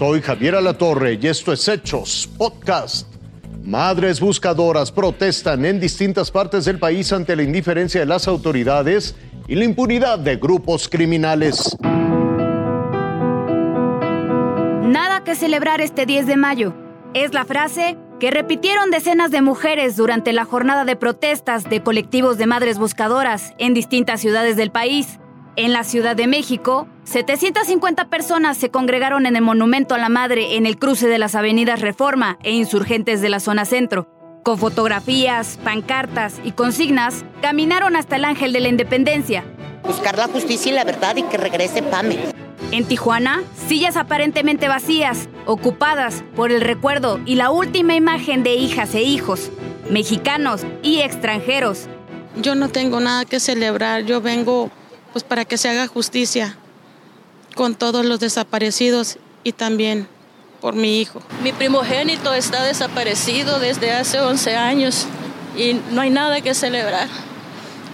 Soy Javier Alatorre y esto es Hechos Podcast. Madres buscadoras protestan en distintas partes del país ante la indiferencia de las autoridades y la impunidad de grupos criminales. Nada que celebrar este 10 de mayo. Es la frase que repitieron decenas de mujeres durante la jornada de protestas de colectivos de madres buscadoras en distintas ciudades del país. En la Ciudad de México, 750 personas se congregaron en el Monumento a la Madre en el cruce de las avenidas Reforma e Insurgentes de la zona centro. Con fotografías, pancartas y consignas, caminaron hasta el Ángel de la Independencia. Buscar la justicia y la verdad y que regrese Pame. En Tijuana, sillas aparentemente vacías, ocupadas por el recuerdo y la última imagen de hijas e hijos, mexicanos y extranjeros. Yo no tengo nada que celebrar, yo vengo pues para que se haga justicia con todos los desaparecidos y también por mi hijo. Mi primogénito está desaparecido desde hace 11 años y no hay nada que celebrar.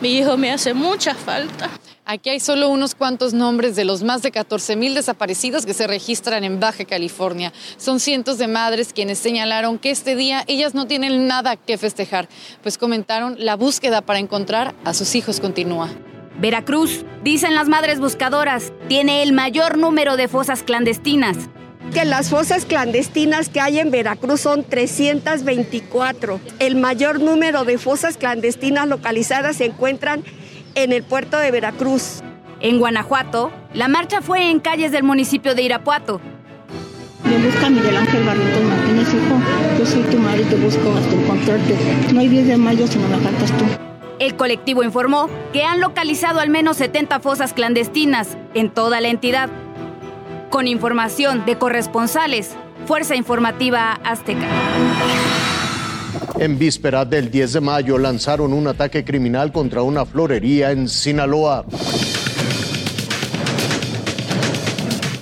Mi hijo me hace mucha falta. Aquí hay solo unos cuantos nombres de los más de 14 mil desaparecidos que se registran en Baja California. Son cientos de madres quienes señalaron que este día ellas no tienen nada que festejar, pues comentaron la búsqueda para encontrar a sus hijos continúa. Veracruz, dicen las madres buscadoras, tiene el mayor número de fosas clandestinas. Que las fosas clandestinas que hay en Veracruz son 324. El mayor número de fosas clandestinas localizadas se encuentran en el puerto de Veracruz. En Guanajuato, la marcha fue en calles del municipio de Irapuato. Me busca Miguel Ángel Barrientos Martínez, hijo. Yo soy tu madre y te busco hasta encontrarte. No hay 10 de mayo si no me faltas tú. El colectivo informó que han localizado al menos 70 fosas clandestinas en toda la entidad. Con información de corresponsales, Fuerza Informativa Azteca. En víspera del 10 de mayo lanzaron un ataque criminal contra una florería en Sinaloa.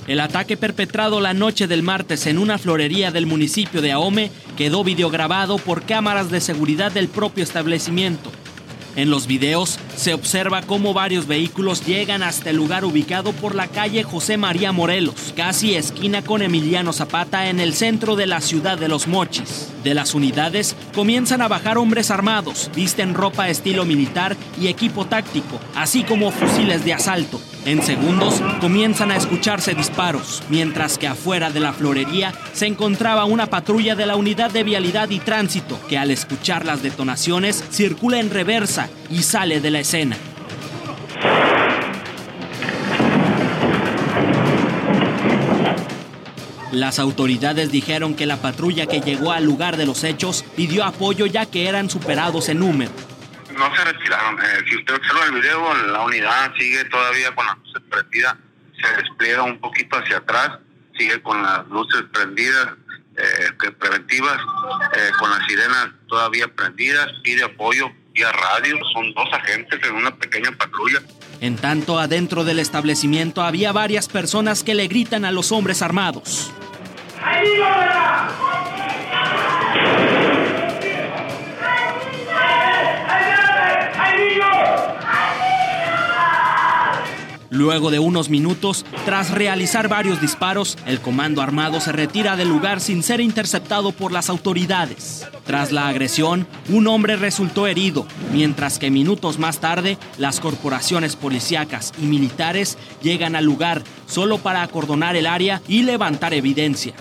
El ataque perpetrado la noche del martes en una florería del municipio de Ahome quedó videograbado por cámaras de seguridad del propio establecimiento. En los videos se observa cómo varios vehículos llegan hasta el lugar ubicado por la calle José María Morelos, casi esquina con Emiliano Zapata en el centro de la ciudad de Los Mochis. De las unidades comienzan a bajar hombres armados, visten ropa estilo militar y equipo táctico, así como fusiles de asalto. En segundos comienzan a escucharse disparos, mientras que afuera de la florería se encontraba una patrulla de la Unidad de Vialidad y Tránsito, que al escuchar las detonaciones circula en reversa y sale de la escena. Las autoridades dijeron que la patrulla que llegó al lugar de los hechos pidió apoyo ya que eran superados en número no se retiraron. Eh, si usted observa el video, la unidad sigue todavía con las luces prendidas, se despliega un poquito hacia atrás, sigue con las luces prendidas, eh, preventivas, eh, con las sirenas todavía prendidas, pide apoyo vía radio, son dos agentes en una pequeña patrulla. En tanto, adentro del establecimiento había varias personas que le gritan a los hombres armados. Luego de unos minutos, tras realizar varios disparos, el comando armado se retira del lugar sin ser interceptado por las autoridades. Tras la agresión, un hombre resultó herido, mientras que minutos más tarde, las corporaciones policíacas y militares llegan al lugar solo para acordonar el área y levantar evidencia.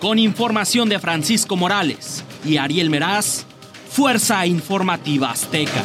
Con información de Francisco Morales y Ariel Meraz, Fuerza Informativa Azteca.